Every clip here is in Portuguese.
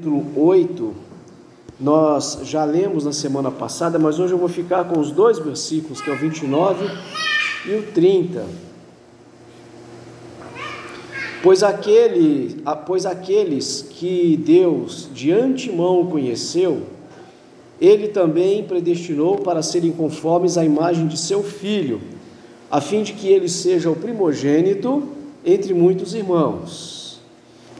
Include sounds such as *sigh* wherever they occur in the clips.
capítulo 8, nós já lemos na semana passada, mas hoje eu vou ficar com os dois versículos, que é o 29 e o 30. Pois, aquele, pois aqueles que Deus de antemão conheceu, Ele também predestinou para serem conformes à imagem de seu Filho, a fim de que ele seja o primogênito entre muitos irmãos.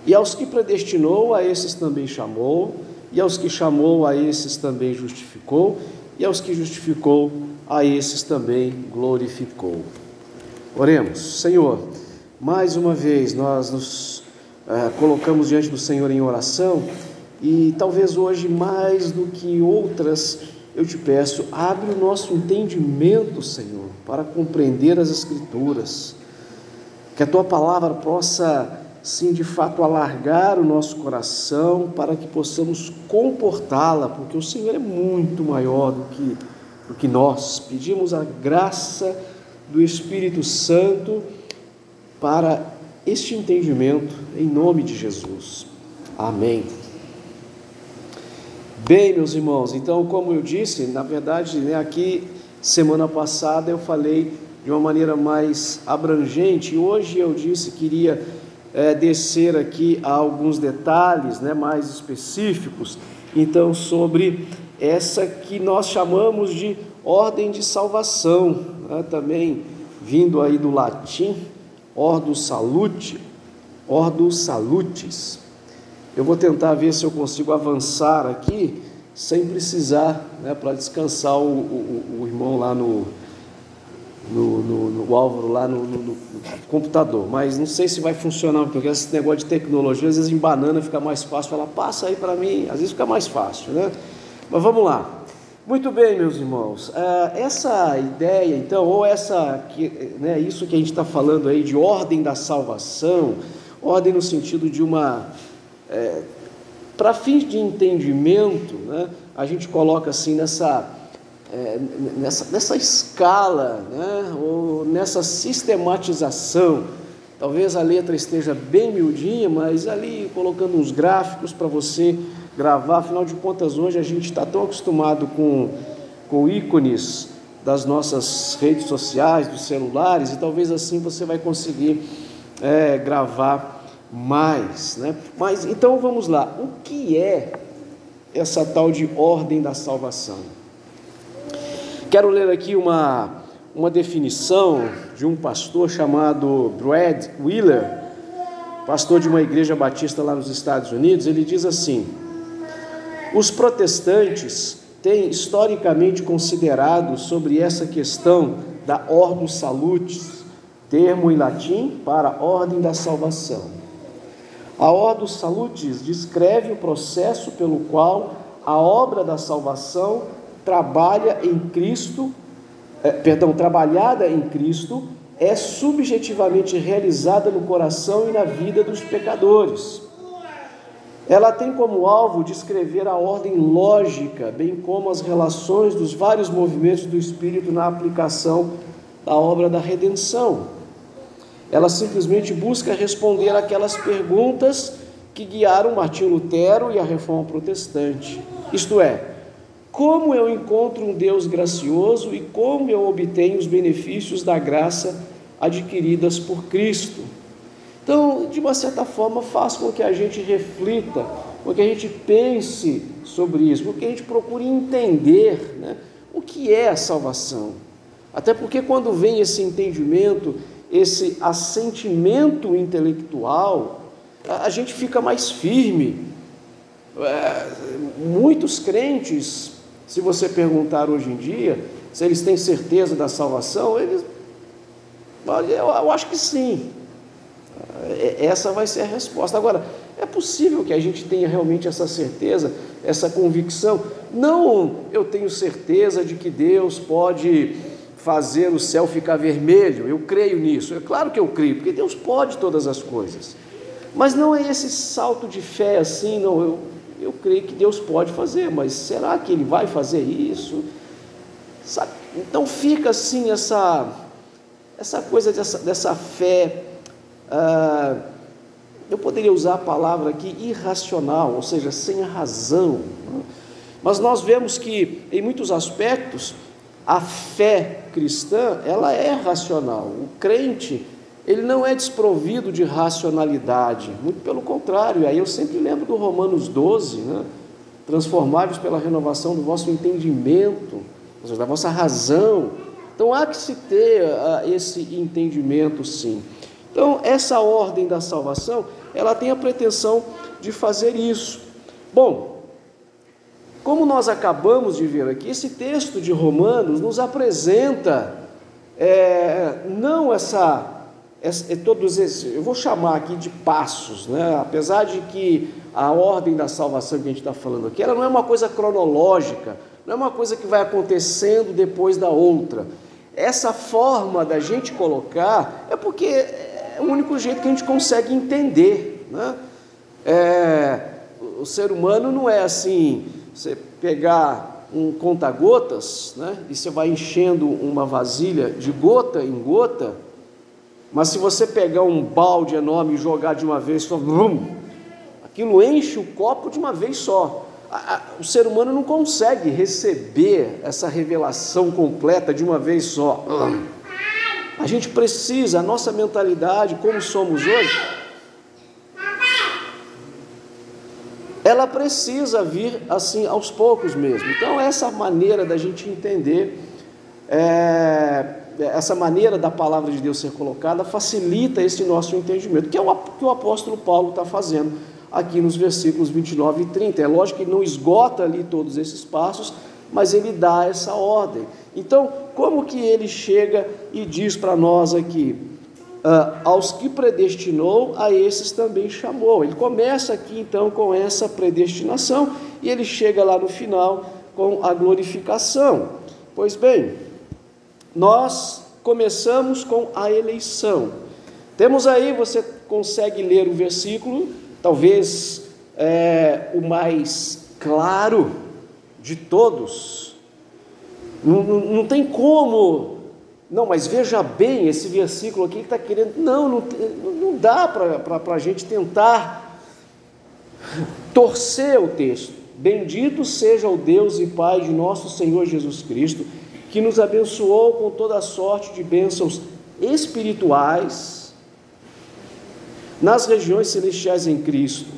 E aos que predestinou, a esses também chamou, e aos que chamou, a esses também justificou, e aos que justificou, a esses também glorificou. Oremos, Senhor, mais uma vez nós nos eh, colocamos diante do Senhor em oração, e talvez hoje mais do que outras, eu te peço, abre o nosso entendimento, Senhor, para compreender as Escrituras, que a tua palavra possa sim, de fato, alargar o nosso coração para que possamos comportá-la, porque o Senhor é muito maior do que, do que nós. Pedimos a graça do Espírito Santo para este entendimento, em nome de Jesus. Amém. Bem, meus irmãos, então, como eu disse, na verdade, né, aqui, semana passada, eu falei de uma maneira mais abrangente, e hoje eu disse que iria é, descer aqui a alguns detalhes né, mais específicos, então, sobre essa que nós chamamos de ordem de salvação, né, também vindo aí do latim, ordus salute, ordus salutis. Eu vou tentar ver se eu consigo avançar aqui sem precisar, né, para descansar o, o, o irmão lá no, no, no, no Álvaro lá no, no, computador, mas não sei se vai funcionar, porque esse negócio de tecnologia, às vezes em banana fica mais fácil falar, passa aí para mim, às vezes fica mais fácil, né? Mas vamos lá. Muito bem, meus irmãos, ah, essa ideia, então, ou essa, né, isso que a gente está falando aí de ordem da salvação, ordem no sentido de uma, é, para fins de entendimento, né, a gente coloca assim nessa é, nessa, nessa escala, né, ou nessa sistematização. Talvez a letra esteja bem miudinha, mas ali colocando uns gráficos para você gravar. Afinal de contas, hoje a gente está tão acostumado com, com ícones das nossas redes sociais, dos celulares, e talvez assim você vai conseguir é, gravar mais. Né? Mas então vamos lá, o que é essa tal de ordem da salvação? Quero ler aqui uma, uma definição de um pastor chamado Brad Wheeler, pastor de uma igreja batista lá nos Estados Unidos. Ele diz assim: Os protestantes têm historicamente considerado sobre essa questão da ordem salutis, termo em latim para ordem da salvação. A ordem salutis descreve o processo pelo qual a obra da salvação trabalha em Cristo, é, perdão, trabalhada em Cristo, é subjetivamente realizada no coração e na vida dos pecadores. Ela tem como alvo descrever a ordem lógica, bem como as relações dos vários movimentos do Espírito na aplicação da obra da redenção. Ela simplesmente busca responder aquelas perguntas que guiaram Martinho Lutero e a reforma protestante. Isto é, como eu encontro um Deus gracioso e como eu obtenho os benefícios da graça adquiridas por Cristo. Então, de uma certa forma, faz com que a gente reflita, com que a gente pense sobre isso, com que a gente procure entender né, o que é a salvação. Até porque, quando vem esse entendimento, esse assentimento intelectual, a gente fica mais firme. É, muitos crentes se você perguntar hoje em dia se eles têm certeza da salvação, eles. Eu acho que sim. É, essa vai ser a resposta. Agora, é possível que a gente tenha realmente essa certeza, essa convicção? Não, eu tenho certeza de que Deus pode fazer o céu ficar vermelho, eu creio nisso. É claro que eu creio, porque Deus pode todas as coisas. Mas não é esse salto de fé assim, não. Eu, eu creio que Deus pode fazer, mas será que Ele vai fazer isso? Sabe? Então fica assim essa, essa coisa dessa, dessa fé, ah, eu poderia usar a palavra aqui irracional, ou seja, sem razão. Né? Mas nós vemos que, em muitos aspectos, a fé cristã, ela é racional. O crente, ele não é desprovido de racionalidade, muito pelo contrário. Aí eu sempre lembro do Romanos 12, né? transformados pela renovação do vosso entendimento, ou seja, da vossa razão. Então há que se ter uh, esse entendimento, sim. Então, essa ordem da salvação, ela tem a pretensão de fazer isso. Bom, como nós acabamos de ver aqui, esse texto de Romanos nos apresenta é, não essa, todos esses, eu vou chamar aqui de passos, né? apesar de que a ordem da salvação que a gente está falando aqui, ela não é uma coisa cronológica, não é uma coisa que vai acontecendo depois da outra. Essa forma da gente colocar é porque é o único jeito que a gente consegue entender. Né? É, o ser humano não é assim, você pegar um conta-gotas, né? e você vai enchendo uma vasilha de gota em gota, mas se você pegar um balde enorme e jogar de uma vez só, aquilo enche o copo de uma vez só. O ser humano não consegue receber essa revelação completa de uma vez só. A gente precisa, a nossa mentalidade, como somos hoje, ela precisa vir assim aos poucos mesmo. Então, essa maneira da gente entender, é, essa maneira da palavra de Deus ser colocada, facilita esse nosso entendimento, que é o que o apóstolo Paulo está fazendo aqui nos versículos 29 e 30. É lógico que ele não esgota ali todos esses passos, mas ele dá essa ordem. Então, como que ele chega e diz para nós aqui? Uh, aos que predestinou, a esses também chamou. Ele começa aqui então com essa predestinação e ele chega lá no final com a glorificação. Pois bem, nós começamos com a eleição. Temos aí, você consegue ler o versículo, talvez é, o mais claro de todos. Não, não, não tem como não, mas veja bem, esse versículo aqui que está querendo. Não, não, não dá para a gente tentar torcer o texto. Bendito seja o Deus e Pai de nosso Senhor Jesus Cristo, que nos abençoou com toda sorte de bênçãos espirituais nas regiões celestiais em Cristo.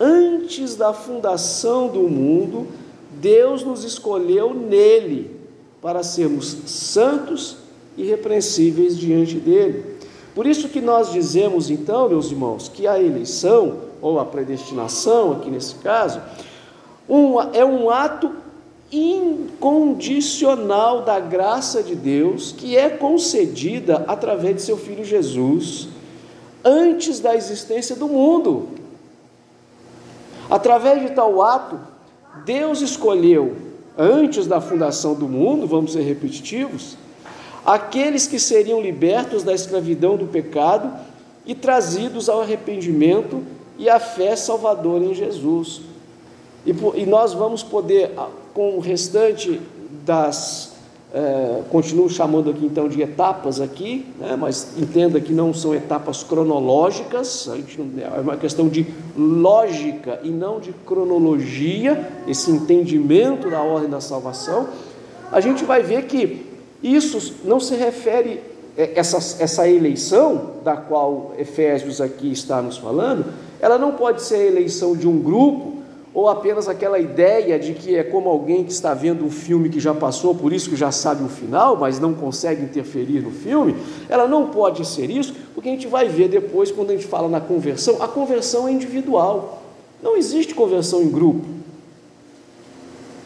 Antes da fundação do mundo, Deus nos escolheu nele para sermos santos irrepreensíveis diante dele. Por isso que nós dizemos então, meus irmãos, que a eleição, ou a predestinação, aqui nesse caso, é um ato incondicional da graça de Deus que é concedida através de seu Filho Jesus antes da existência do mundo. Através de tal ato, Deus escolheu, antes da fundação do mundo, vamos ser repetitivos, aqueles que seriam libertos da escravidão do pecado e trazidos ao arrependimento e à fé salvadora em Jesus. E, e nós vamos poder, com o restante das. É, continuo chamando aqui então de etapas aqui, né, mas entenda que não são etapas cronológicas, não, é uma questão de lógica e não de cronologia, esse entendimento da ordem da salvação. A gente vai ver que isso não se refere, é, essa, essa eleição da qual Efésios aqui está nos falando, ela não pode ser a eleição de um grupo ou apenas aquela ideia de que é como alguém que está vendo um filme que já passou, por isso que já sabe o final, mas não consegue interferir no filme. Ela não pode ser isso, porque a gente vai ver depois, quando a gente fala na conversão, a conversão é individual. Não existe conversão em grupo.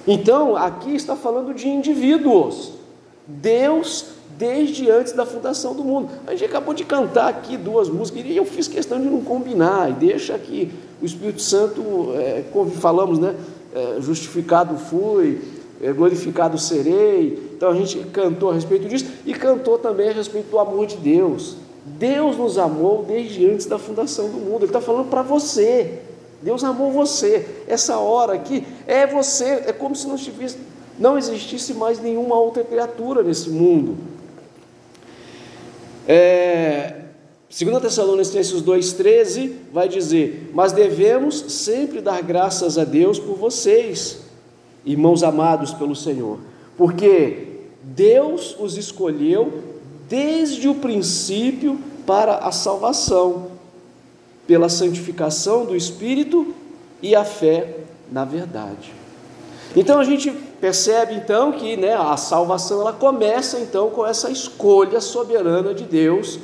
Então, aqui está falando de indivíduos. Deus desde antes da fundação do mundo. A gente acabou de cantar aqui duas músicas e eu fiz questão de não combinar e deixa aqui o Espírito Santo, é, falamos, né? É, justificado fui, é, glorificado serei. Então a gente cantou a respeito disso e cantou também a respeito do amor de Deus. Deus nos amou desde antes da fundação do mundo. Ele está falando para você. Deus amou você. Essa hora aqui é você. É como se não estivesse não existisse mais nenhuma outra criatura nesse mundo. É, 2 Tessalonicenses 2,13 vai dizer: Mas devemos sempre dar graças a Deus por vocês, irmãos amados pelo Senhor, porque Deus os escolheu desde o princípio para a salvação, pela santificação do Espírito e a fé na verdade. Então a gente percebe então que né, a salvação ela começa então com essa escolha soberana de Deus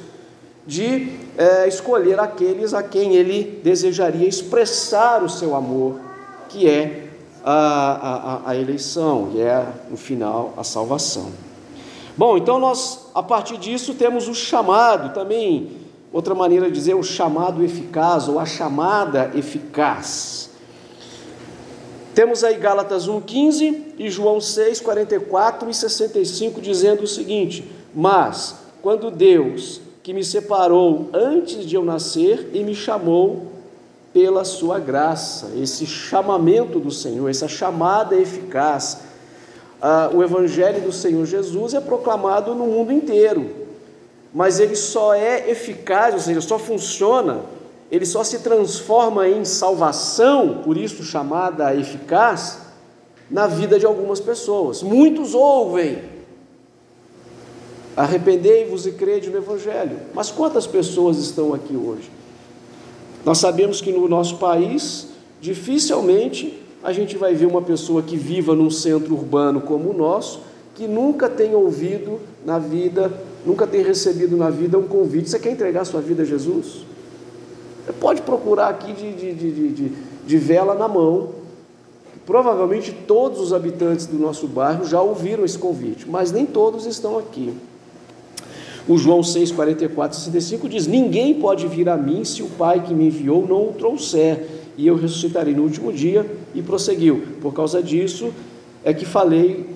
de é, escolher aqueles a quem ele desejaria expressar o seu amor, que é a, a, a eleição, que é, no final, a salvação. Bom, então nós, a partir disso, temos o chamado, também, outra maneira de dizer, o chamado eficaz, ou a chamada eficaz. Temos aí Gálatas 1,15 e João 6, 44 e 65, dizendo o seguinte: Mas, quando Deus que me separou antes de eu nascer e me chamou pela sua graça. Esse chamamento do Senhor, essa chamada eficaz. Ah, o Evangelho do Senhor Jesus é proclamado no mundo inteiro, mas ele só é eficaz, ou seja, só funciona, ele só se transforma em salvação, por isso chamada eficaz, na vida de algumas pessoas. Muitos ouvem, Arrependei-vos e crede no Evangelho. Mas quantas pessoas estão aqui hoje? Nós sabemos que no nosso país, dificilmente a gente vai ver uma pessoa que viva num centro urbano como o nosso, que nunca tenha ouvido na vida, nunca tenha recebido na vida um convite. Você quer entregar sua vida a Jesus? Pode procurar aqui de, de, de, de, de vela na mão. Provavelmente todos os habitantes do nosso bairro já ouviram esse convite, mas nem todos estão aqui. O João 6, 44 e 65 diz: Ninguém pode vir a mim se o Pai que me enviou não o trouxer, e eu ressuscitarei no último dia. E prosseguiu. Por causa disso é que falei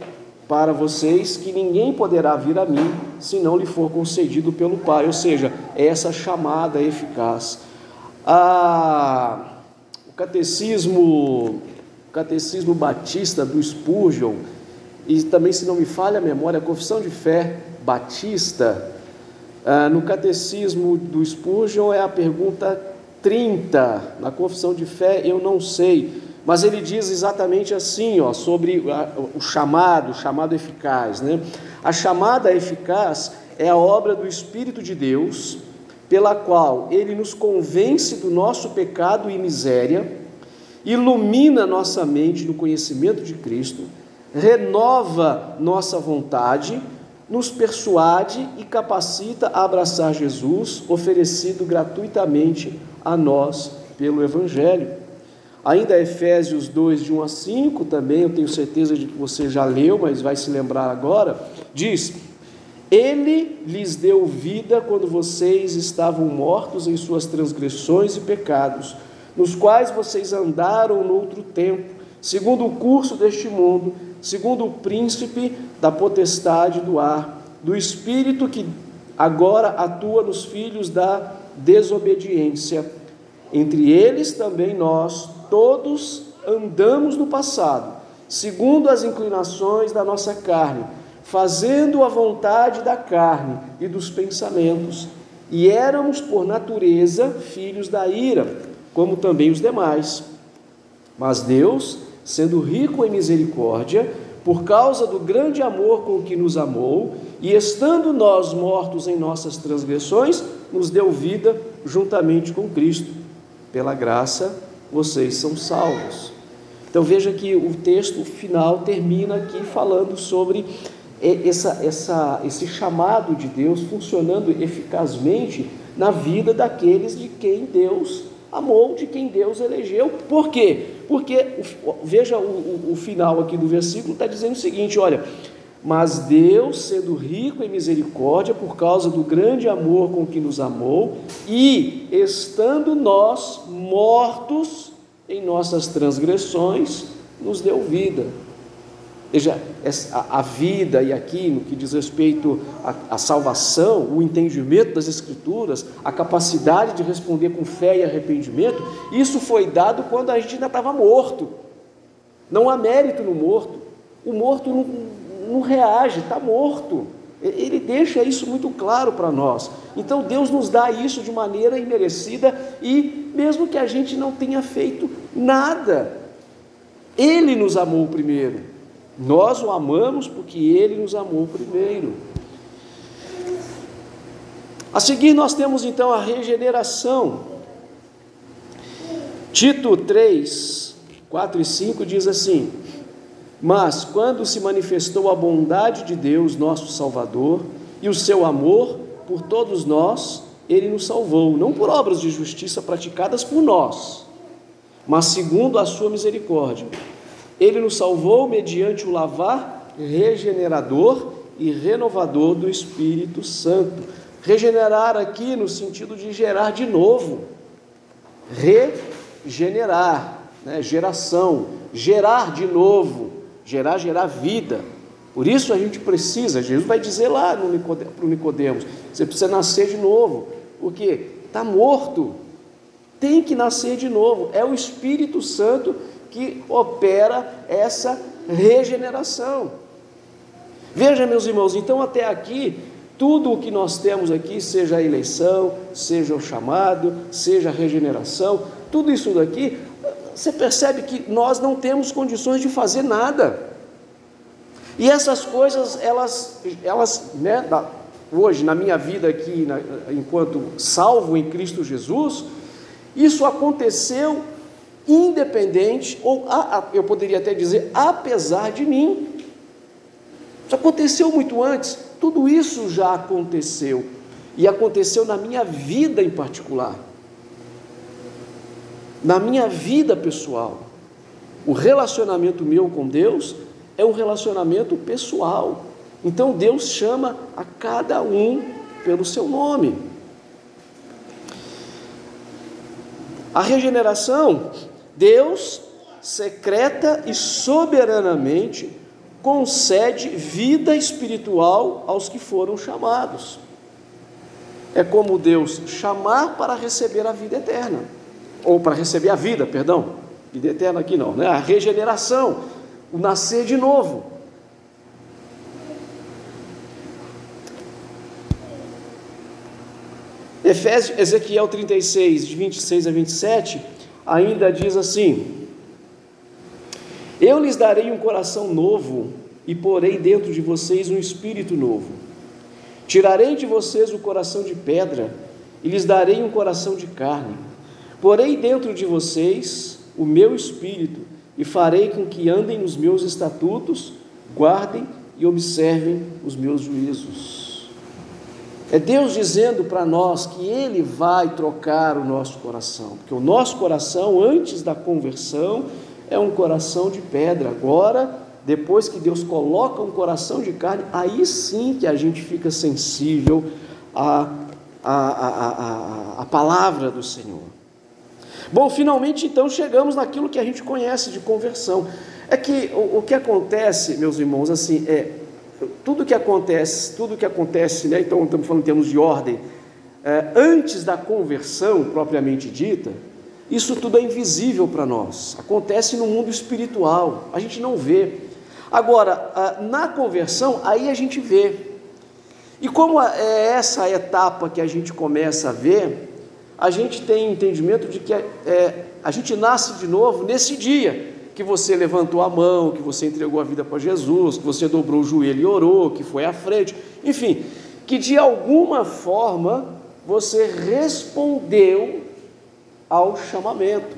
para vocês que ninguém poderá vir a mim se não lhe for concedido pelo Pai. Ou seja, é essa chamada eficaz. O catecismo, o catecismo batista do Spurgeon, e também, se não me falha a memória, a confissão de fé batista, ah, no catecismo do Spurgeon é a pergunta 30, na confissão de fé eu não sei, mas ele diz exatamente assim, ó, sobre o chamado, o chamado eficaz, né? A chamada eficaz é a obra do Espírito de Deus, pela qual ele nos convence do nosso pecado e miséria, ilumina nossa mente no conhecimento de Cristo, renova nossa vontade, nos persuade e capacita a abraçar Jesus, oferecido gratuitamente a nós pelo Evangelho. Ainda Efésios 2, de 1 a 5, também eu tenho certeza de que você já leu, mas vai se lembrar agora, diz: Ele lhes deu vida quando vocês estavam mortos em suas transgressões e pecados, nos quais vocês andaram no outro tempo, segundo o curso deste mundo segundo o príncipe da potestade do ar, do espírito que agora atua nos filhos da desobediência. Entre eles também nós, todos, andamos no passado, segundo as inclinações da nossa carne, fazendo a vontade da carne e dos pensamentos, e éramos por natureza filhos da ira, como também os demais. Mas Deus, sendo rico em misericórdia, por causa do grande amor com que nos amou, e estando nós mortos em nossas transgressões, nos deu vida juntamente com Cristo. Pela graça, vocês são salvos. Então veja que o texto final termina aqui falando sobre essa, essa, esse chamado de Deus funcionando eficazmente na vida daqueles de quem Deus amou, de quem Deus elegeu. Por quê? Porque, veja o, o, o final aqui do versículo, está dizendo o seguinte: olha, mas Deus, sendo rico em misericórdia, por causa do grande amor com que nos amou, e estando nós mortos em nossas transgressões, nos deu vida. Veja, a vida e aqui no que diz respeito à, salvação, o entendimento das Escrituras, a capacidade de responder com fé e arrependimento, isso foi dado quando a gente ainda estava morto. Não há mérito no morto. O morto não, não reage, está morto. Ele deixa isso muito claro para nós. Então Deus nos dá isso de maneira imerecida e mesmo que a gente não tenha feito nada, Ele nos amou primeiro. Nós o amamos porque Ele nos amou primeiro. A seguir, nós temos então a regeneração. Tito 3, 4 e 5 diz assim: Mas quando se manifestou a bondade de Deus, nosso Salvador, e o seu amor por todos nós, ele nos salvou, não por obras de justiça praticadas por nós, mas segundo a sua misericórdia. Ele nos salvou mediante o lavar regenerador e renovador do Espírito Santo. Regenerar aqui no sentido de gerar de novo. Regenerar, né? geração, gerar de novo, gerar, gerar vida. Por isso a gente precisa, Jesus vai dizer lá para o Nicodemos, você precisa nascer de novo, porque está morto, tem que nascer de novo. É o Espírito Santo que opera essa regeneração. Veja, meus irmãos, então até aqui, tudo o que nós temos aqui, seja a eleição, seja o chamado, seja a regeneração, tudo isso daqui, você percebe que nós não temos condições de fazer nada. E essas coisas, elas, elas né, hoje, na minha vida aqui, na, enquanto salvo em Cristo Jesus, isso aconteceu independente, ou eu poderia até dizer, apesar de mim. Isso aconteceu muito antes, tudo isso já aconteceu, e aconteceu na minha vida em particular, na minha vida pessoal. O relacionamento meu com Deus é um relacionamento pessoal. Então Deus chama a cada um pelo seu nome. A regeneração, Deus secreta e soberanamente concede vida espiritual aos que foram chamados. É como Deus chamar para receber a vida eterna, ou para receber a vida, perdão, vida eterna aqui não, né? A regeneração, o nascer de novo. Efésios, Ezequiel 36, de 26 a 27, ainda diz assim: Eu lhes darei um coração novo e porei dentro de vocês um espírito novo. Tirarei de vocês o coração de pedra e lhes darei um coração de carne. Porei dentro de vocês o meu espírito e farei com que andem nos meus estatutos, guardem e observem os meus juízos. É Deus dizendo para nós que Ele vai trocar o nosso coração, porque o nosso coração, antes da conversão, é um coração de pedra. Agora, depois que Deus coloca um coração de carne, aí sim que a gente fica sensível à, à, à, à, palavra do Senhor. Bom, finalmente então chegamos naquilo que a gente conhece de conversão. É que o, o que acontece, meus irmãos, assim, é tudo que acontece, tudo que acontece, né, então estamos falando em termos de ordem, é, antes da conversão propriamente dita, isso tudo é invisível para nós, acontece no mundo espiritual, a gente não vê. Agora, na conversão, aí a gente vê. E como é essa etapa que a gente começa a ver, a gente tem entendimento de que é, é a gente nasce de novo nesse dia que você levantou a mão, que você entregou a vida para Jesus, que você dobrou o joelho e orou, que foi à frente, enfim, que de alguma forma você respondeu ao chamamento.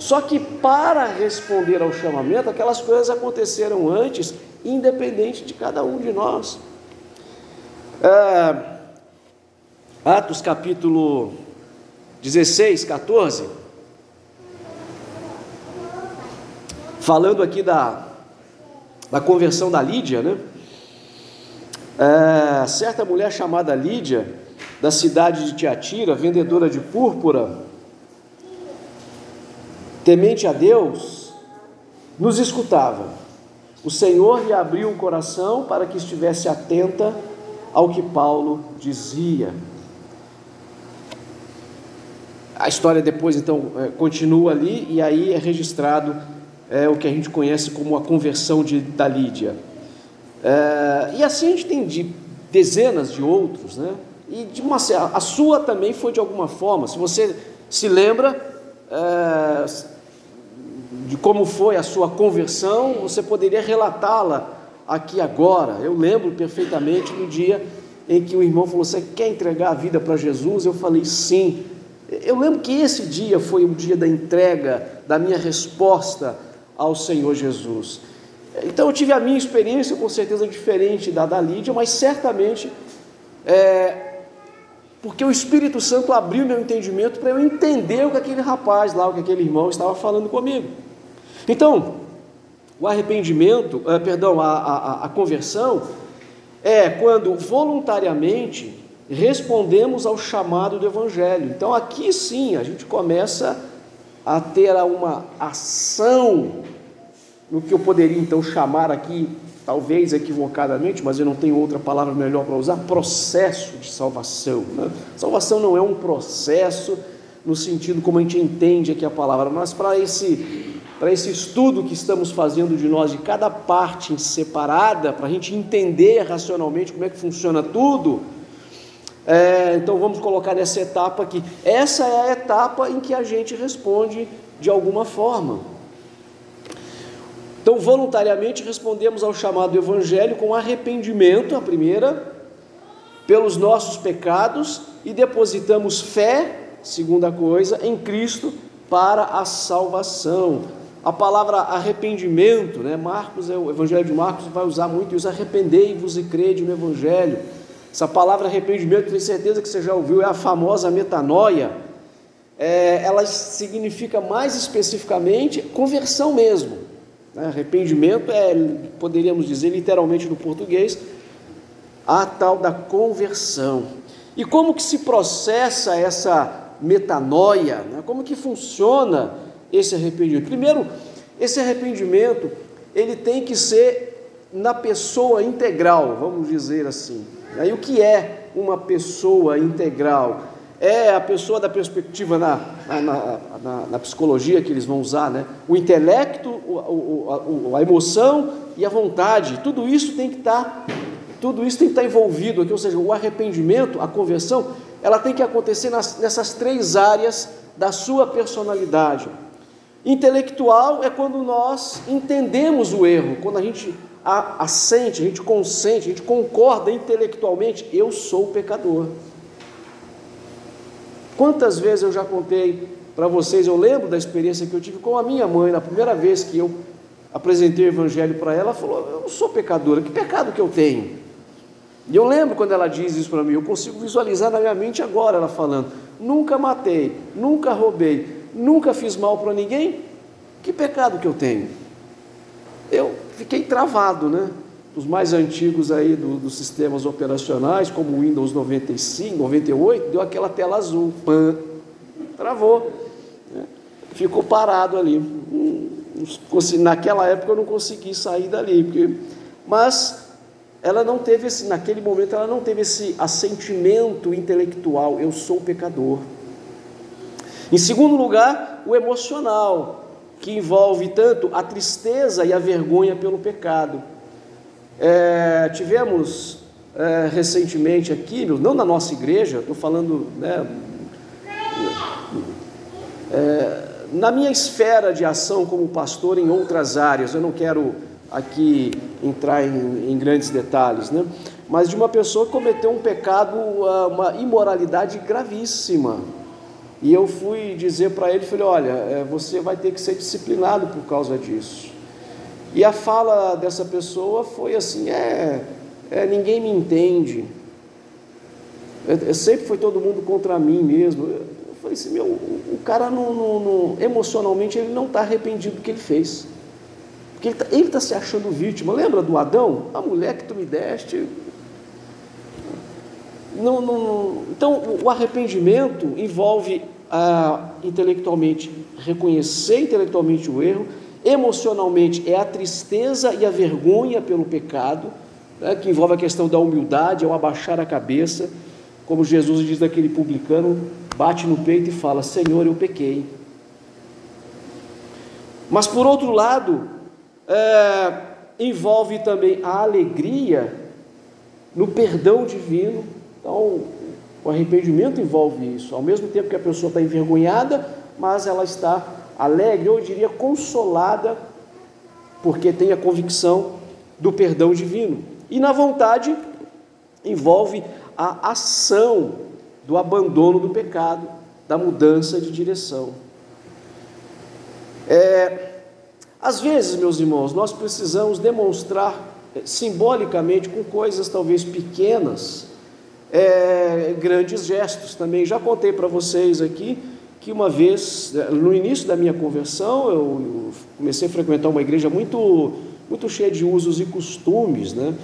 Só que para responder ao chamamento, aquelas coisas aconteceram antes, independente de cada um de nós. É, Atos capítulo 16, 14. Falando aqui da, da conversão da Lídia, né? É, certa mulher chamada Lídia, da cidade de Tiatira, vendedora de púrpura, temente a Deus, nos escutava. O Senhor lhe abriu o coração para que estivesse atenta ao que Paulo dizia. A história depois então é, continua ali e aí é registrado é o que a gente conhece como a conversão de, da Lídia. É, e assim a gente tem de dezenas de outros, né? E de uma, a sua também foi de alguma forma. Se você se lembra é, de como foi a sua conversão, você poderia relatá-la aqui agora. Eu lembro perfeitamente do dia em que o irmão falou: Você quer entregar a vida para Jesus? Eu falei: Sim. Eu lembro que esse dia foi o dia da entrega, da minha resposta ao Senhor Jesus. Então eu tive a minha experiência, com certeza diferente da da Lídia, mas certamente é, porque o Espírito Santo abriu meu entendimento para eu entender o que aquele rapaz lá, o que aquele irmão estava falando comigo. Então, o arrependimento, é, perdão, a, a, a conversão é quando voluntariamente respondemos ao chamado do Evangelho. Então aqui sim a gente começa a ter uma ação no que eu poderia então chamar aqui, talvez equivocadamente, mas eu não tenho outra palavra melhor para usar, processo de salvação. Né? Salvação não é um processo no sentido como a gente entende aqui a palavra, mas para esse para esse estudo que estamos fazendo de nós, de cada parte separada, para a gente entender racionalmente como é que funciona tudo, é, então vamos colocar nessa etapa aqui. Essa é a etapa em que a gente responde de alguma forma. Então, voluntariamente respondemos ao chamado do Evangelho com arrependimento, a primeira, pelos nossos pecados e depositamos fé, segunda coisa, em Cristo para a salvação. A palavra arrependimento, né? Marcos, é o Evangelho de Marcos vai usar muito isso, arrependei-vos e crede no Evangelho. Essa palavra arrependimento, tenho certeza que você já ouviu, é a famosa metanoia. É, ela significa mais especificamente conversão mesmo. Né? Arrependimento é, poderíamos dizer literalmente no português, a tal da conversão. E como que se processa essa metanoia? Né? Como que funciona esse arrependimento? Primeiro, esse arrependimento ele tem que ser na pessoa integral, vamos dizer assim. Aí o que é uma pessoa integral? É a pessoa da perspectiva na, na, na, na psicologia que eles vão usar, né? O intelecto, o, a, a, emoção e a vontade, tudo isso tem que estar, tá, tudo isso tem que estar tá envolvido aqui, ou seja, o arrependimento, a conversão, ela tem que acontecer nas, nessas três áreas da sua personalidade. Intelectual é quando nós entendemos o erro, quando a gente assente, a gente consente, a gente concorda intelectualmente, eu sou pecador. Quantas vezes eu já contei para vocês, eu lembro da experiência que eu tive com a minha mãe, na primeira vez que eu apresentei o evangelho para ela, ela falou: Eu sou pecadora, que pecado que eu tenho? E eu lembro quando ela diz isso para mim, eu consigo visualizar na minha mente agora ela falando: Nunca matei, nunca roubei, nunca fiz mal para ninguém, que pecado que eu tenho? Eu fiquei travado, né? Os mais antigos aí do, dos sistemas operacionais, como o Windows 95, 98, deu aquela tela azul, pan, travou, né? ficou parado ali. Naquela época eu não consegui sair dali, porque, mas ela não teve esse, naquele momento ela não teve esse assentimento intelectual, eu sou pecador. Em segundo lugar, o emocional que envolve tanto a tristeza e a vergonha pelo pecado. É, tivemos é, recentemente aqui, não na nossa igreja, estou falando né, é, na minha esfera de ação como pastor em outras áreas, eu não quero aqui entrar em, em grandes detalhes, né? mas de uma pessoa que cometeu um pecado, uma imoralidade gravíssima, e eu fui dizer para ele, falei, olha, é, você vai ter que ser disciplinado por causa disso. E a fala dessa pessoa foi assim, é, é ninguém me entende. É, é, sempre foi todo mundo contra mim mesmo. Eu falei assim, meu, o cara não, não, emocionalmente ele não está arrependido do que ele fez. Porque ele está tá se achando vítima. Lembra do Adão? A mulher que tu me deste, não, não, então, o arrependimento envolve ah, intelectualmente reconhecer intelectualmente o erro, emocionalmente é a tristeza e a vergonha pelo pecado, né, que envolve a questão da humildade, ao abaixar a cabeça, como Jesus diz daquele publicano, bate no peito e fala: Senhor, eu pequei. Mas por outro lado, é, envolve também a alegria no perdão divino. Então, o arrependimento envolve isso. Ao mesmo tempo que a pessoa está envergonhada, mas ela está alegre, ou eu diria consolada, porque tem a convicção do perdão divino. E na vontade envolve a ação do abandono do pecado, da mudança de direção. É, às vezes, meus irmãos, nós precisamos demonstrar eh, simbolicamente, com coisas talvez pequenas, é, grandes gestos também. Já contei para vocês aqui que uma vez, eh, no início da minha conversão, eu comecei a frequentar uma igreja muito, muito cheia de usos e costumes, né?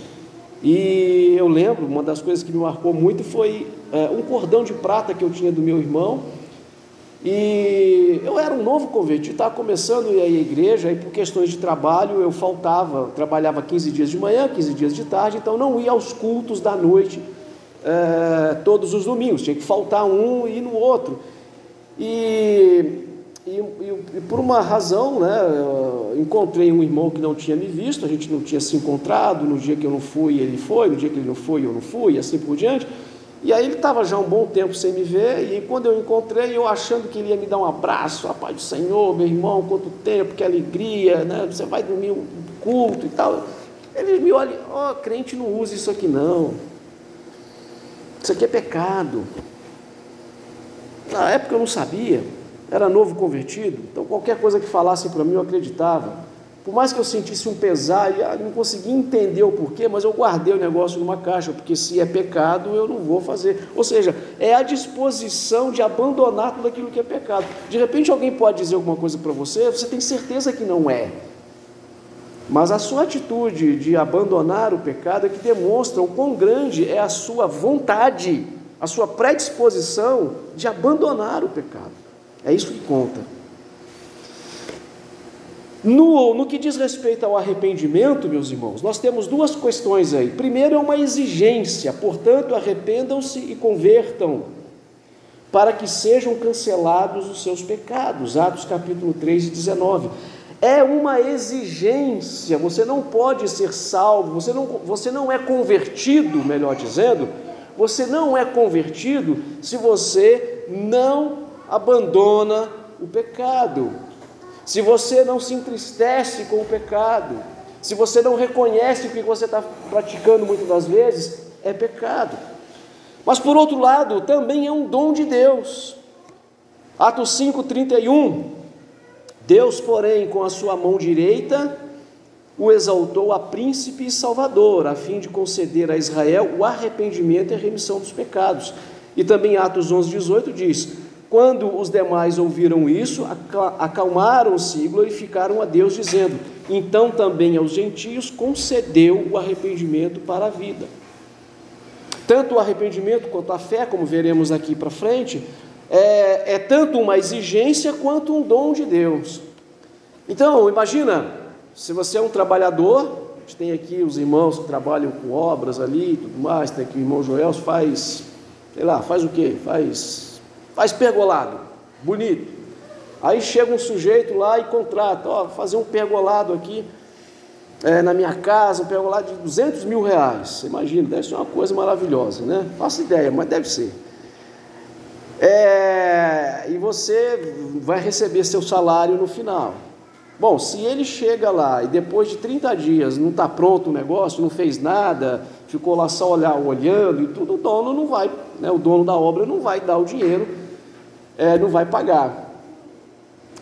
E eu lembro, uma das coisas que me marcou muito foi é, um cordão de prata que eu tinha do meu irmão. E eu era um novo convertido, estava começando a ir à igreja, e por questões de trabalho eu faltava, trabalhava 15 dias de manhã, 15 dias de tarde, então não ia aos cultos da noite é, todos os domingos, tinha que faltar um e ir no outro. E e, e, e, por uma razão, né, encontrei um irmão que não tinha me visto, a gente não tinha se encontrado, no dia que eu não fui, ele foi, no dia que ele não foi, eu não fui, e assim por diante. E aí ele estava já um bom tempo sem me ver, e quando eu encontrei, eu achando que ele ia me dar um abraço, a paz do Senhor, meu irmão, quanto tempo, que alegria, né? você vai dormir um culto e tal. Ele me olha, ó, oh, crente não usa isso aqui não. Isso aqui é pecado. Na época eu não sabia era novo convertido, então qualquer coisa que falassem para mim eu acreditava. Por mais que eu sentisse um pesar e ah, não conseguia entender o porquê, mas eu guardei o negócio numa caixa, porque se é pecado eu não vou fazer. Ou seja, é a disposição de abandonar tudo aquilo que é pecado. De repente alguém pode dizer alguma coisa para você, você tem certeza que não é. Mas a sua atitude de abandonar o pecado é que demonstra o quão grande é a sua vontade, a sua predisposição de abandonar o pecado. É isso que conta. No, no que diz respeito ao arrependimento, meus irmãos, nós temos duas questões aí. Primeiro é uma exigência, portanto, arrependam-se e convertam, para que sejam cancelados os seus pecados. Atos capítulo 3 e 19. É uma exigência, você não pode ser salvo, você não, você não é convertido, melhor dizendo, você não é convertido se você não abandona o pecado, se você não se entristece com o pecado, se você não reconhece que o que você está praticando muitas das vezes é pecado. Mas por outro lado, também é um dom de Deus. Atos 5:31. Deus, porém, com a sua mão direita, o exaltou a príncipe e salvador, a fim de conceder a Israel o arrependimento e a remissão dos pecados. E também Atos 11:18 diz: quando os demais ouviram isso, acalmaram-se e glorificaram a Deus, dizendo: Então também aos gentios concedeu o arrependimento para a vida. Tanto o arrependimento quanto a fé, como veremos aqui para frente, é, é tanto uma exigência quanto um dom de Deus. Então, imagina, se você é um trabalhador, a gente tem aqui os irmãos que trabalham com obras ali e tudo mais, tem aqui o irmão Joel, faz, sei lá, faz o quê? Faz faz pergolado, bonito. Aí chega um sujeito lá e contrata, ó, fazer um pergolado aqui é, na minha casa, um pergolado de 200 mil reais. Imagina, deve ser uma coisa maravilhosa, né? Faço ideia, mas deve ser. É, e você vai receber seu salário no final. Bom, se ele chega lá e depois de 30 dias não está pronto o negócio, não fez nada, ficou lá só olhar, olhando e tudo, o dono não vai, né, o dono da obra não vai dar o dinheiro é, não vai pagar.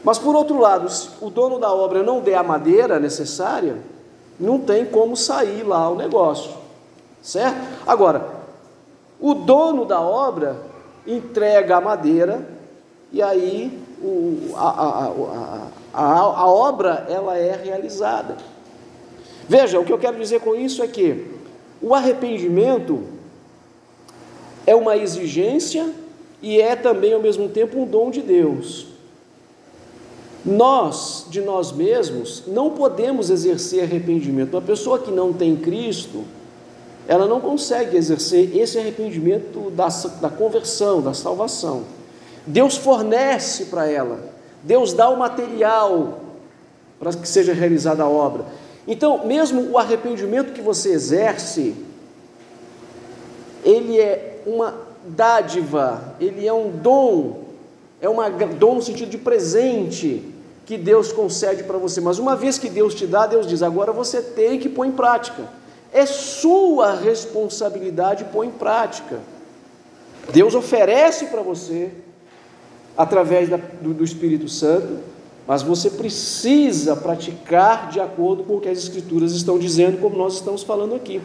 Mas por outro lado, se o dono da obra não der a madeira necessária, não tem como sair lá o negócio, certo? Agora, o dono da obra entrega a madeira e aí o, a, a, a, a, obra ela é realizada. Veja, o que eu quero dizer com isso é que o arrependimento é uma exigência e é também ao mesmo tempo um dom de Deus. Nós, de nós mesmos, não podemos exercer arrependimento. Uma pessoa que não tem Cristo, ela não consegue exercer esse arrependimento da, da conversão, da salvação. Deus fornece para ela, Deus dá o material para que seja realizada a obra. Então, mesmo o arrependimento que você exerce, ele é uma dádiva, ele é um dom, é uma dom no sentido de presente que Deus concede para você. Mas uma vez que Deus te dá, Deus diz: agora você tem que pôr em prática. É sua responsabilidade pôr em prática. Deus oferece para você através da, do, do Espírito Santo, mas você precisa praticar de acordo com o que as Escrituras estão dizendo, como nós estamos falando aqui.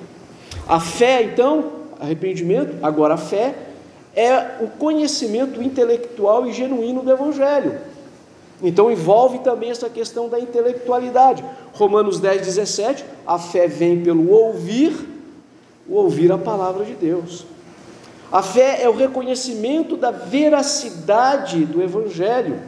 A fé, então, arrependimento, agora a fé, é o conhecimento intelectual e genuíno do Evangelho. Então envolve também essa questão da intelectualidade. Romanos 10, 17, a fé vem pelo ouvir, o ouvir a palavra de Deus. A fé é o reconhecimento da veracidade do Evangelho.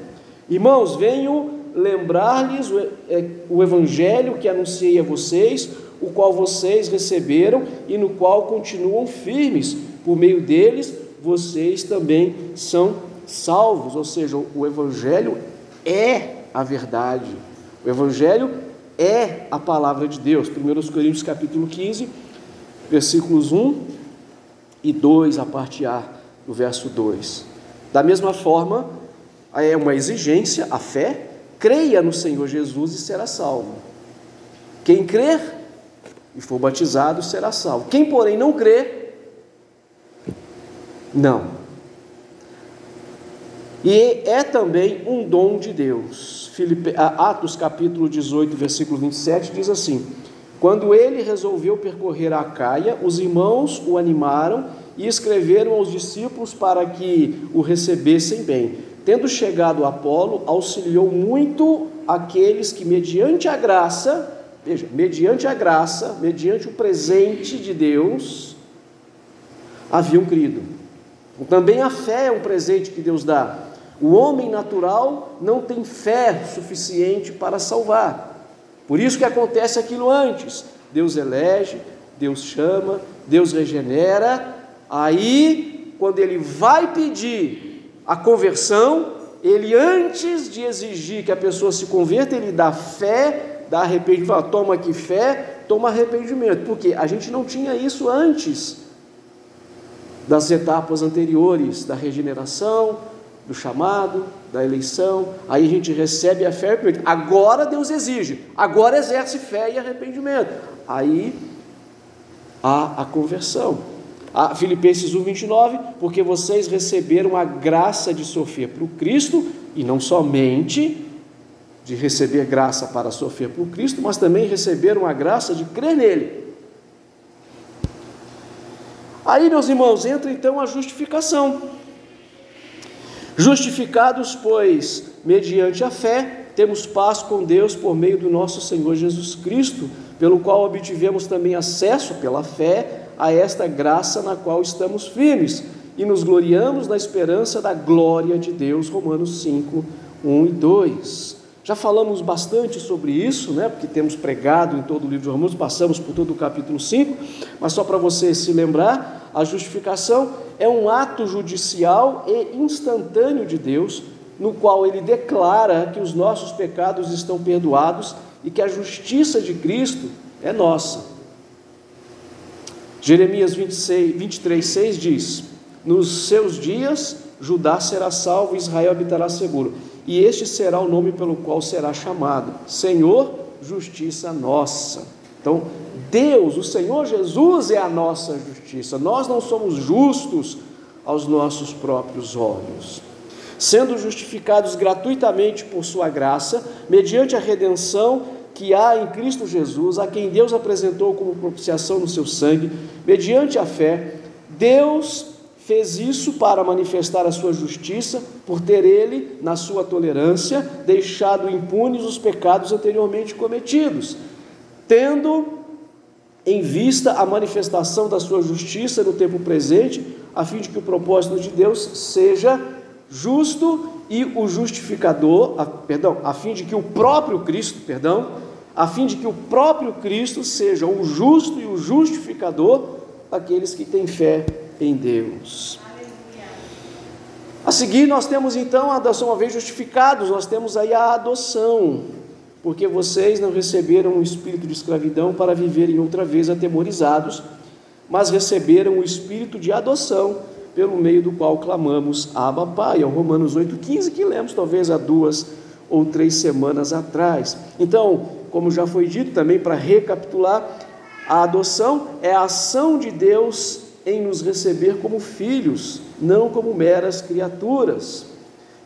Irmãos, venho lembrar-lhes é, o Evangelho que anunciei a vocês, o qual vocês receberam e no qual continuam firmes. Por meio deles, vocês também são salvos. Ou seja, o Evangelho é a verdade. O Evangelho é a palavra de Deus. 1 Coríntios capítulo 15, versículos 1 e 2, a parte A do verso 2. Da mesma forma, é uma exigência, a fé, creia no Senhor Jesus e será salvo. Quem crer e for batizado será salvo. Quem, porém, não crer, não. E é também um dom de Deus. Atos capítulo 18, versículo 27 diz assim: quando ele resolveu percorrer a Caia, os irmãos o animaram e escreveram aos discípulos para que o recebessem bem. Tendo chegado Apolo, auxiliou muito aqueles que, mediante a graça, veja, mediante a graça, mediante o presente de Deus, haviam crido. Também a fé é um presente que Deus dá. O homem natural não tem fé suficiente para salvar. Por isso que acontece aquilo antes. Deus elege, Deus chama, Deus regenera. Aí, quando ele vai pedir a conversão, ele antes de exigir que a pessoa se converta, ele dá fé, dá arrependimento, fala, toma aqui fé, toma arrependimento. Porque a gente não tinha isso antes das etapas anteriores da regeneração, do chamado, da eleição, aí a gente recebe a fé e agora Deus exige, agora exerce fé e arrependimento. Aí há a conversão. A Filipenses 1, 29, porque vocês receberam a graça de sofrer por Cristo, e não somente de receber graça para sofrer por Cristo, mas também receberam a graça de crer nele. Aí, meus irmãos, entra então a justificação. Justificados, pois, mediante a fé, temos paz com Deus por meio do nosso Senhor Jesus Cristo, pelo qual obtivemos também acesso pela fé a esta graça na qual estamos firmes e nos gloriamos na esperança da glória de Deus. Romanos 5, 1 e 2. Já falamos bastante sobre isso, né? Porque temos pregado em todo o livro de Romanos, passamos por todo o capítulo 5, mas só para você se lembrar, a justificação é um ato judicial e instantâneo de Deus, no qual ele declara que os nossos pecados estão perdoados e que a justiça de Cristo é nossa. Jeremias 26, 23, 6 diz: Nos seus dias Judá será salvo Israel habitará seguro, e este será o nome pelo qual será chamado: Senhor, justiça nossa. Então, Deus, o Senhor Jesus é a nossa justiça. Nós não somos justos aos nossos próprios olhos. Sendo justificados gratuitamente por Sua graça, mediante a redenção que há em Cristo Jesus, a quem Deus apresentou como propiciação no seu sangue, mediante a fé, Deus fez isso para manifestar a sua justiça, por ter ele, na sua tolerância, deixado impunes os pecados anteriormente cometidos, tendo em vista a manifestação da sua justiça no tempo presente, a fim de que o propósito de Deus seja justo e o justificador, a, perdão, a fim de que o próprio Cristo, perdão, a fim de que o próprio Cristo seja o justo e o justificador daqueles que têm fé em Deus. A seguir, nós temos então a adoção, uma vez justificados, nós temos aí a adoção porque vocês não receberam um espírito de escravidão para viverem outra vez atemorizados, mas receberam o espírito de adoção, pelo meio do qual clamamos Abba Pai. É o Romanos 8,15 que lemos talvez há duas ou três semanas atrás. Então, como já foi dito também, para recapitular, a adoção é a ação de Deus em nos receber como filhos, não como meras criaturas.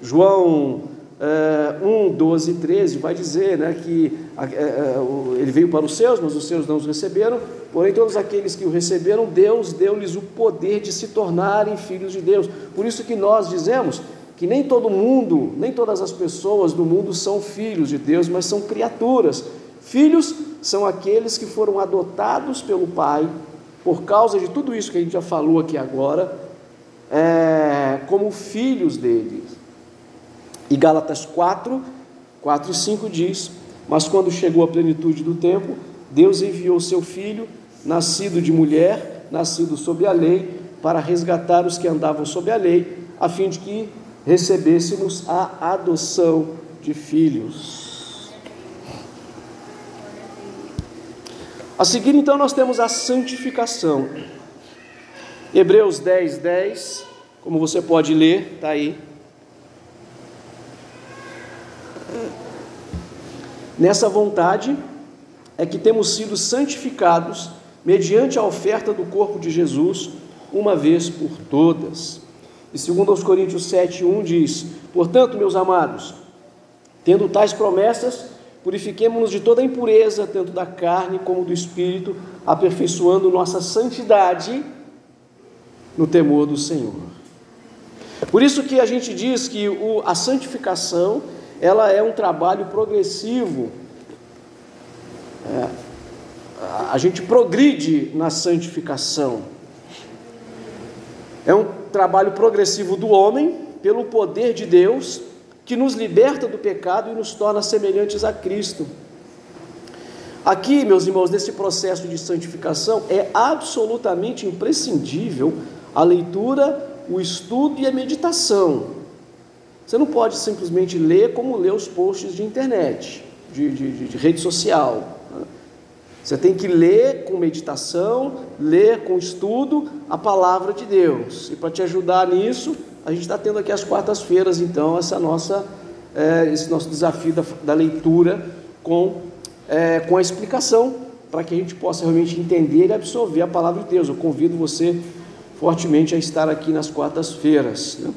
João é, 1, 12 e 13 vai dizer né, que é, ele veio para os seus, mas os seus não os receberam, porém todos aqueles que o receberam, Deus deu-lhes o poder de se tornarem filhos de Deus. Por isso que nós dizemos que nem todo mundo, nem todas as pessoas do mundo são filhos de Deus, mas são criaturas. Filhos são aqueles que foram adotados pelo Pai, por causa de tudo isso que a gente já falou aqui agora, é, como filhos dele. E Gálatas 4, 4 e 5 diz: Mas quando chegou a plenitude do tempo, Deus enviou seu filho, nascido de mulher, nascido sob a lei, para resgatar os que andavam sob a lei, a fim de que recebêssemos a adoção de filhos. A seguir, então, nós temos a santificação. Hebreus 10, 10, como você pode ler, está aí. Nessa vontade é que temos sido santificados mediante a oferta do corpo de Jesus, uma vez por todas. E segundo aos Coríntios 7:1 diz: "Portanto, meus amados, tendo tais promessas, purifiquemo-nos de toda impureza, tanto da carne como do espírito, aperfeiçoando nossa santidade no temor do Senhor." Por isso que a gente diz que a santificação ela é um trabalho progressivo. É, a gente progride na santificação. É um trabalho progressivo do homem, pelo poder de Deus, que nos liberta do pecado e nos torna semelhantes a Cristo. Aqui, meus irmãos, nesse processo de santificação, é absolutamente imprescindível a leitura, o estudo e a meditação. Você não pode simplesmente ler como ler os posts de internet, de, de, de rede social. Né? Você tem que ler com meditação, ler com estudo a palavra de Deus. E para te ajudar nisso, a gente está tendo aqui às quartas-feiras, então, essa nossa, é, esse nosso desafio da, da leitura com, é, com a explicação, para que a gente possa realmente entender e absorver a palavra de Deus. Eu convido você fortemente a estar aqui nas quartas-feiras. Né?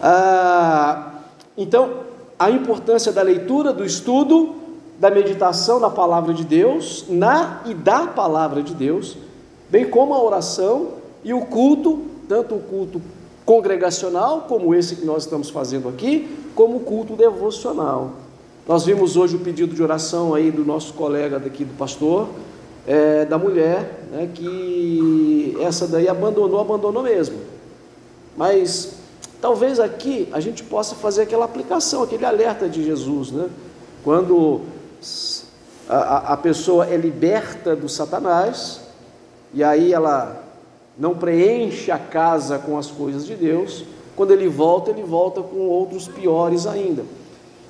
Ah, então, a importância da leitura, do estudo, da meditação na palavra de Deus, na e da palavra de Deus, bem como a oração e o culto, tanto o culto congregacional, como esse que nós estamos fazendo aqui, como o culto devocional. Nós vimos hoje o pedido de oração aí do nosso colega daqui, do pastor, é, da mulher, né, que essa daí abandonou, abandonou mesmo. Mas Talvez aqui a gente possa fazer aquela aplicação, aquele alerta de Jesus, né? Quando a, a pessoa é liberta do Satanás, e aí ela não preenche a casa com as coisas de Deus, quando ele volta, ele volta com outros piores ainda.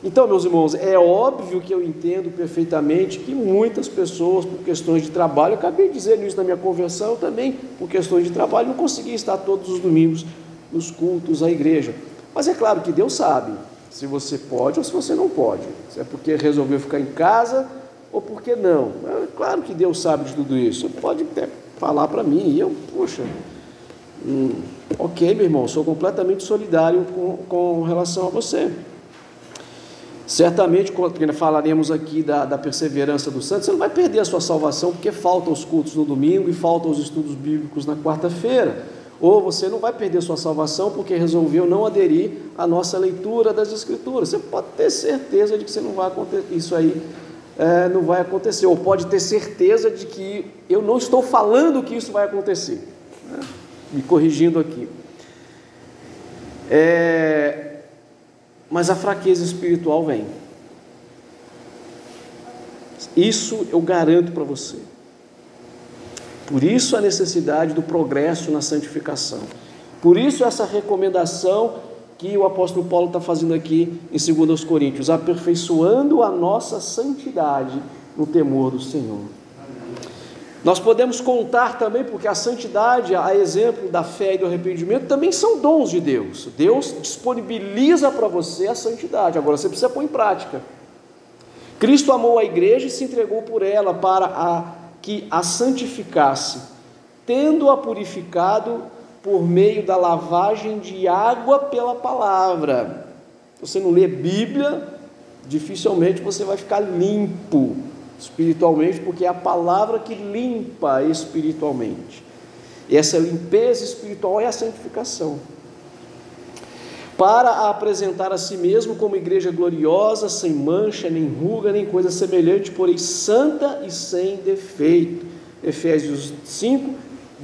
Então, meus irmãos, é óbvio que eu entendo perfeitamente que muitas pessoas, por questões de trabalho, eu acabei dizer isso na minha conversão também, por questões de trabalho, não consegui estar todos os domingos nos cultos à igreja. Mas é claro que Deus sabe se você pode ou se você não pode. Se é porque resolveu ficar em casa ou porque não. É claro que Deus sabe de tudo isso. Pode até falar para mim e eu, poxa, hum, ok, meu irmão, sou completamente solidário com, com relação a você. Certamente, quando falaremos aqui da, da perseverança do santo, você não vai perder a sua salvação porque faltam os cultos no domingo e faltam os estudos bíblicos na quarta-feira ou você não vai perder sua salvação porque resolveu não aderir à nossa leitura das Escrituras. Você pode ter certeza de que você não vai acontecer, isso aí é, não vai acontecer, ou pode ter certeza de que eu não estou falando que isso vai acontecer. Né? Me corrigindo aqui. É, mas a fraqueza espiritual vem. Isso eu garanto para você. Por isso a necessidade do progresso na santificação. Por isso essa recomendação que o apóstolo Paulo está fazendo aqui em 2 Coríntios, aperfeiçoando a nossa santidade no temor do Senhor. Nós podemos contar também, porque a santidade, a exemplo da fé e do arrependimento, também são dons de Deus. Deus disponibiliza para você a santidade, agora você precisa pôr em prática. Cristo amou a igreja e se entregou por ela para a, que a santificasse, tendo-a purificado por meio da lavagem de água pela palavra. Você não lê Bíblia, dificilmente você vai ficar limpo espiritualmente, porque é a palavra que limpa espiritualmente. E essa limpeza espiritual é a santificação. Para apresentar a si mesmo como igreja gloriosa, sem mancha, nem ruga, nem coisa semelhante, porém santa e sem defeito. Efésios 5,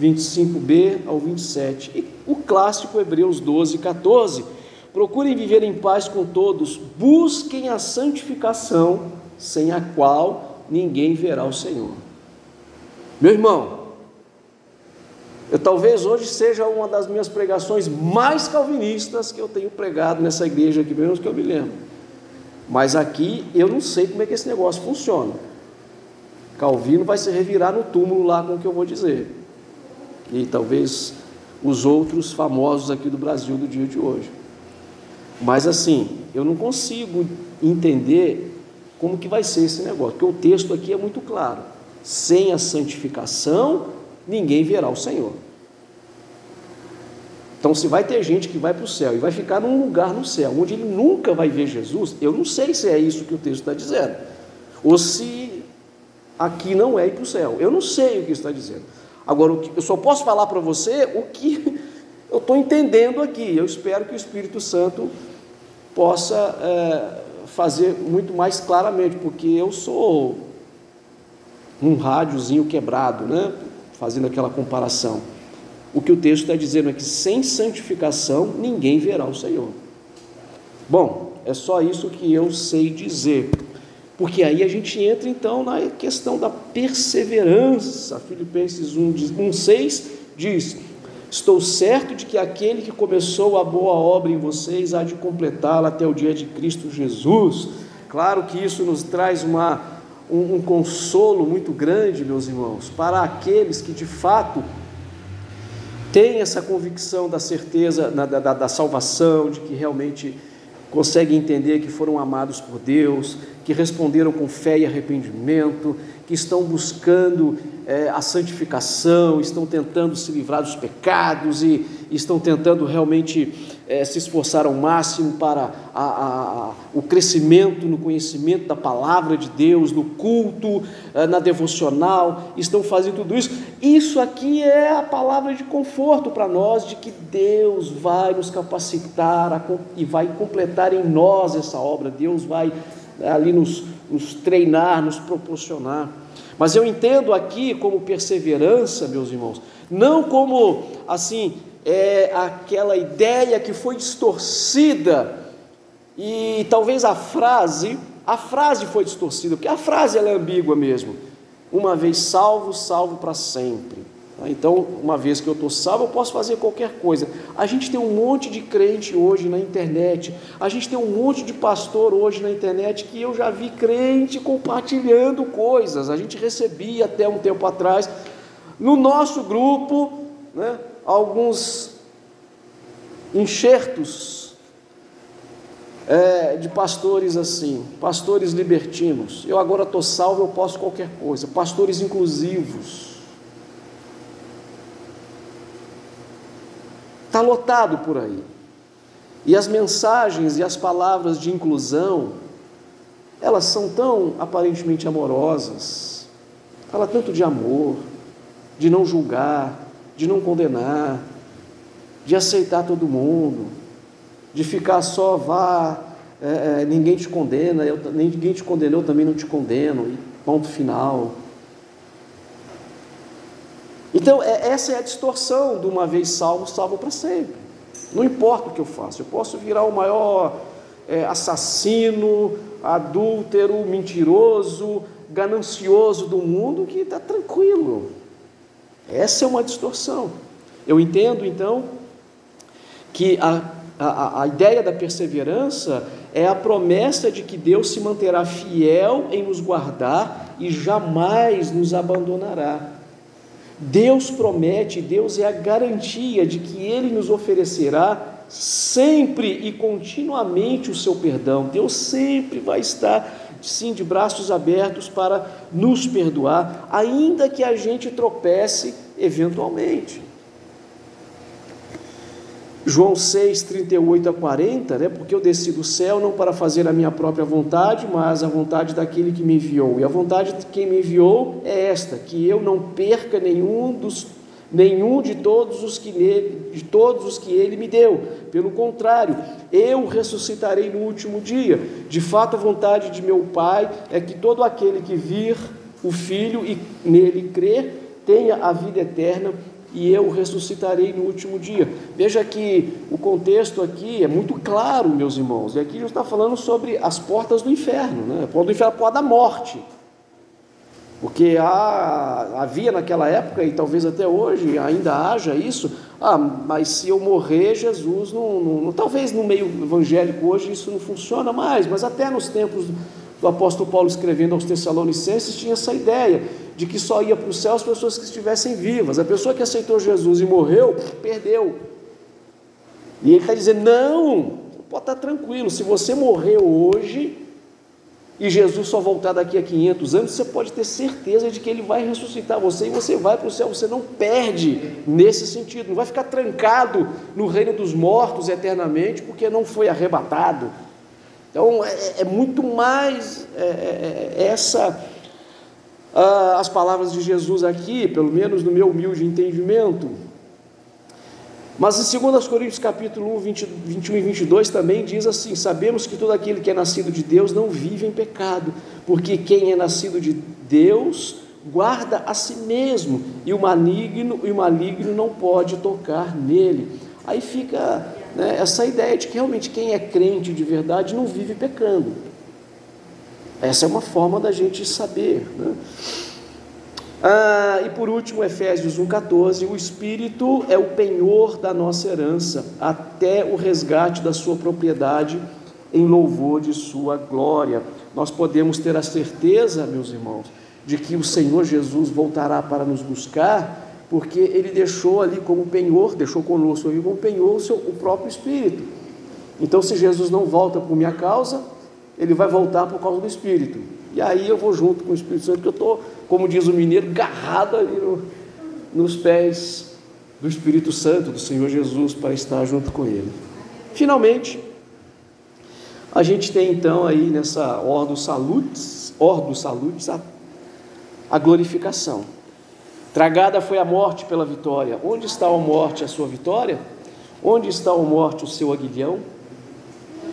25b ao 27. E o clássico Hebreus 12, 14. Procurem viver em paz com todos, busquem a santificação, sem a qual ninguém verá o Senhor. Meu irmão, eu talvez hoje seja uma das minhas pregações mais calvinistas que eu tenho pregado nessa igreja aqui, menos que eu me lembro. Mas aqui eu não sei como é que esse negócio funciona. Calvino vai se revirar no túmulo lá com o que eu vou dizer. E talvez os outros famosos aqui do Brasil do dia de hoje. Mas assim, eu não consigo entender como que vai ser esse negócio, porque o texto aqui é muito claro: sem a santificação, ninguém verá o Senhor. Então, se vai ter gente que vai para o céu e vai ficar num lugar no céu, onde ele nunca vai ver Jesus, eu não sei se é isso que o texto está dizendo, ou se aqui não é ir para o céu, eu não sei o que está dizendo. Agora, eu só posso falar para você o que *laughs* eu estou entendendo aqui, eu espero que o Espírito Santo possa. É, fazer muito mais claramente, porque eu sou um rádiozinho quebrado, né? Fazendo aquela comparação. O que o texto está dizendo é que sem santificação ninguém verá o Senhor. Bom, é só isso que eu sei dizer. Porque aí a gente entra então na questão da perseverança. Filipenses 1,6 diz: Estou certo de que aquele que começou a boa obra em vocês há de completá-la até o dia de Cristo Jesus. Claro que isso nos traz uma, um, um consolo muito grande, meus irmãos, para aqueles que de fato têm essa convicção da certeza, da, da, da salvação, de que realmente conseguem entender que foram amados por Deus, que responderam com fé e arrependimento, que estão buscando é, a santificação, estão tentando se livrar dos pecados e, estão tentando realmente é, se esforçar ao máximo para a, a, a, o crescimento no conhecimento da palavra de Deus, no culto, é, na devocional, estão fazendo tudo isso. Isso aqui é a palavra de conforto para nós, de que Deus vai nos capacitar e vai completar em nós essa obra, Deus vai é, ali nos, nos treinar, nos proporcionar. Mas eu entendo aqui como perseverança, meus irmãos, não como assim, é aquela ideia que foi distorcida e talvez a frase, a frase foi distorcida, porque a frase ela é ambígua mesmo. Uma vez salvo, salvo para sempre. Tá? Então, uma vez que eu estou salvo, eu posso fazer qualquer coisa. A gente tem um monte de crente hoje na internet, a gente tem um monte de pastor hoje na internet que eu já vi crente compartilhando coisas. A gente recebia até um tempo atrás, no nosso grupo, né, alguns enxertos é, de pastores assim, pastores libertinos. Eu agora estou salvo, eu posso qualquer coisa. Pastores inclusivos Está lotado por aí. E as mensagens e as palavras de inclusão, elas são tão aparentemente amorosas. Fala tanto de amor, de não julgar, de não condenar, de aceitar todo mundo, de ficar só, vá, é, é, ninguém te condena, eu, ninguém te condenou, eu também não te condeno, e ponto final. Então, é, essa é a distorção de uma vez salvo, salvo para sempre. Não importa o que eu faço, eu posso virar o maior é, assassino, adúltero, mentiroso, ganancioso do mundo que está tranquilo. Essa é uma distorção. Eu entendo então que a, a, a ideia da perseverança é a promessa de que Deus se manterá fiel em nos guardar e jamais nos abandonará. Deus promete, Deus é a garantia de que Ele nos oferecerá sempre e continuamente o seu perdão. Deus sempre vai estar, sim, de braços abertos para nos perdoar, ainda que a gente tropece eventualmente. João 6, 38 a 40, né? porque eu desci do céu não para fazer a minha própria vontade, mas a vontade daquele que me enviou. E a vontade de quem me enviou é esta: que eu não perca nenhum dos nenhum de todos os que nele, de todos os que ele me deu. Pelo contrário, eu ressuscitarei no último dia. De fato, a vontade de meu Pai é que todo aquele que vir o Filho e nele crer tenha a vida eterna e eu ressuscitarei no último dia. Veja que o contexto aqui é muito claro, meus irmãos. E aqui a gente está falando sobre as portas do inferno, né? A porta do inferno é a porta da morte. Porque há, havia naquela época, e talvez até hoje ainda haja isso, ah, mas se eu morrer, Jesus não, não, Talvez no meio evangélico hoje isso não funciona mais, mas até nos tempos do apóstolo Paulo escrevendo aos Tessalonicenses tinha essa ideia de que só ia para o céu as pessoas que estivessem vivas. A pessoa que aceitou Jesus e morreu, perdeu. E ele está dizendo: não, pode estar tranquilo, se você morreu hoje e Jesus só voltar daqui a 500 anos, você pode ter certeza de que ele vai ressuscitar você e você vai para o céu. Você não perde nesse sentido, não vai ficar trancado no reino dos mortos eternamente porque não foi arrebatado. Então é, é muito mais é, é, é essa ah, as palavras de Jesus aqui, pelo menos no meu humilde entendimento. Mas em 2 Coríntios capítulo 1, 20, 21 e 22 também diz assim: Sabemos que todo aquele que é nascido de Deus não vive em pecado, porque quem é nascido de Deus guarda a si mesmo, e o maligno, e o maligno não pode tocar nele. Aí fica né, essa ideia de que realmente quem é crente de verdade não vive pecando. Essa é uma forma da gente saber. Né? Ah, e por último, Efésios 1,14: o Espírito é o penhor da nossa herança, até o resgate da sua propriedade, em louvor de sua glória. Nós podemos ter a certeza, meus irmãos, de que o Senhor Jesus voltará para nos buscar, porque ele deixou ali como penhor, deixou conosco ali como penhor o, seu, o próprio Espírito. Então, se Jesus não volta por minha causa, ele vai voltar por causa do Espírito. E aí eu vou junto com o Espírito Santo, que eu estou, como diz o mineiro, garrado ali no, nos pés do Espírito Santo, do Senhor Jesus, para estar junto com Ele. Finalmente, a gente tem então aí nessa Ordo Salutis, Ordo Salutis, a, a glorificação. Tragada foi a morte pela vitória. Onde está a morte, a sua vitória? Onde está a morte, o seu aguilhão?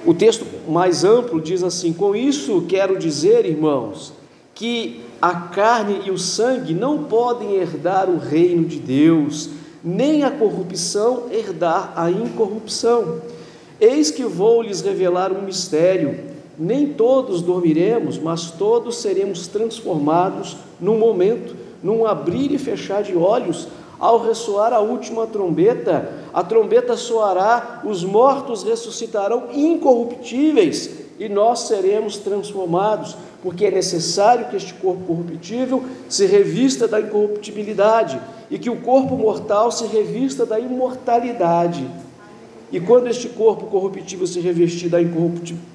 O texto mais amplo diz assim: Com isso quero dizer, irmãos, que a carne e o sangue não podem herdar o reino de Deus, nem a corrupção herdar a incorrupção. Eis que vou lhes revelar um mistério. Nem todos dormiremos, mas todos seremos transformados num momento, num abrir e fechar de olhos ao ressoar a última trombeta, a trombeta soará, os mortos ressuscitarão incorruptíveis e nós seremos transformados, porque é necessário que este corpo corruptível se revista da incorruptibilidade e que o corpo mortal se revista da imortalidade. E quando este corpo corruptível se revestir da incorruptibilidade,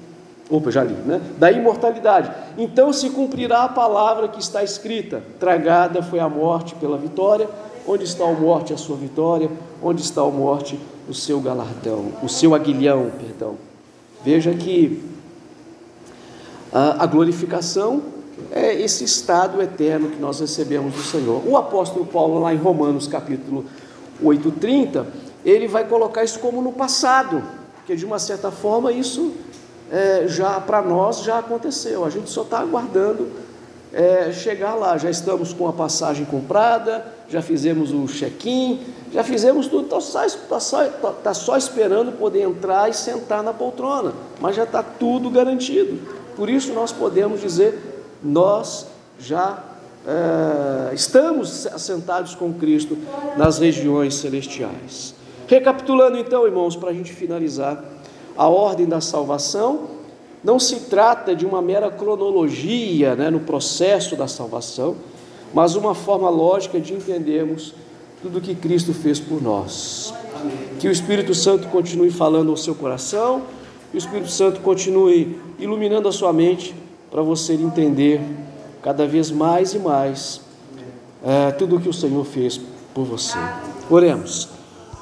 Opa, já li, né? Da imortalidade. Então se cumprirá a palavra que está escrita: tragada foi a morte pela vitória, Onde está a morte, a sua vitória? Onde está a morte, o seu galardão, o seu aguilhão, perdão. Veja que a, glorificação é esse estado eterno que nós recebemos do Senhor. O apóstolo Paulo, lá em Romanos capítulo 8,30, ele vai colocar isso como no passado, porque de uma certa forma isso é, já para nós já aconteceu, a gente só está aguardando é, chegar lá. Já estamos com a passagem comprada, já fizemos o check-in, já fizemos tudo, está só, tá só, tá, tá só esperando poder entrar e sentar na poltrona, mas já está tudo garantido. Por isso nós podemos dizer: nós já é, estamos assentados com Cristo nas regiões celestiais. Recapitulando então, irmãos, para a gente finalizar, a ordem da salvação não se trata de uma mera cronologia né, no processo da salvação, mas uma forma lógica de entendermos tudo que Cristo fez por nós. Que o Espírito Santo continue falando ao seu coração, que o Espírito Santo continue iluminando a sua mente para você entender cada vez mais e mais é, tudo o que o Senhor fez por você. Oremos.